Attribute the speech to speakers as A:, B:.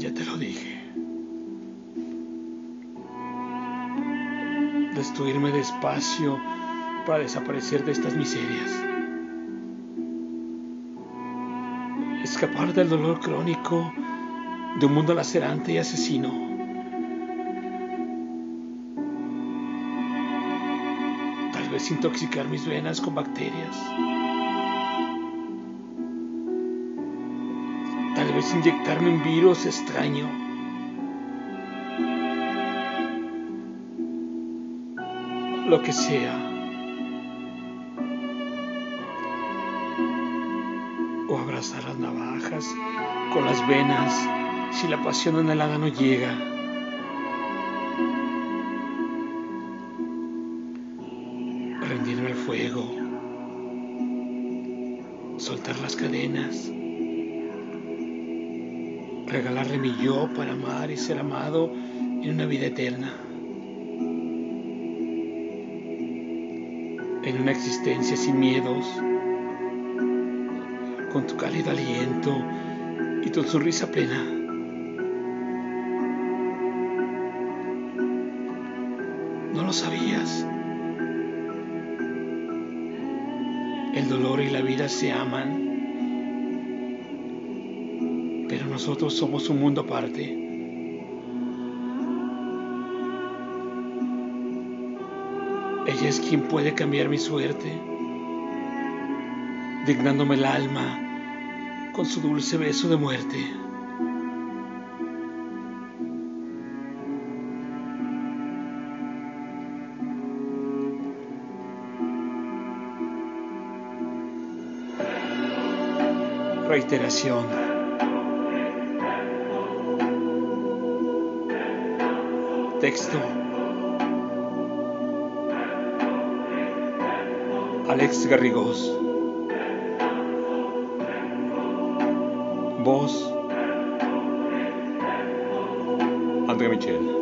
A: Ya te lo dije. Destruirme despacio para desaparecer de estas miserias. Escapar del dolor crónico de un mundo lacerante y asesino. Tal vez intoxicar mis venas con bacterias. Tal vez inyectarme un virus extraño. Lo que sea. O abrazar las navajas con las venas si la pasión anhelada no llega. Rendirme al fuego. Soltar las cadenas regalarle mi yo para amar y ser amado en una vida eterna. En una existencia sin miedos, con tu cálido aliento y tu sonrisa plena. No lo sabías. El dolor y la vida se aman pero nosotros somos un mundo aparte. Ella es quien puede cambiar mi suerte, dignándome el alma con su dulce beso de muerte. Reiteración. Texto. Alex Garrigós. Voz. André Michel.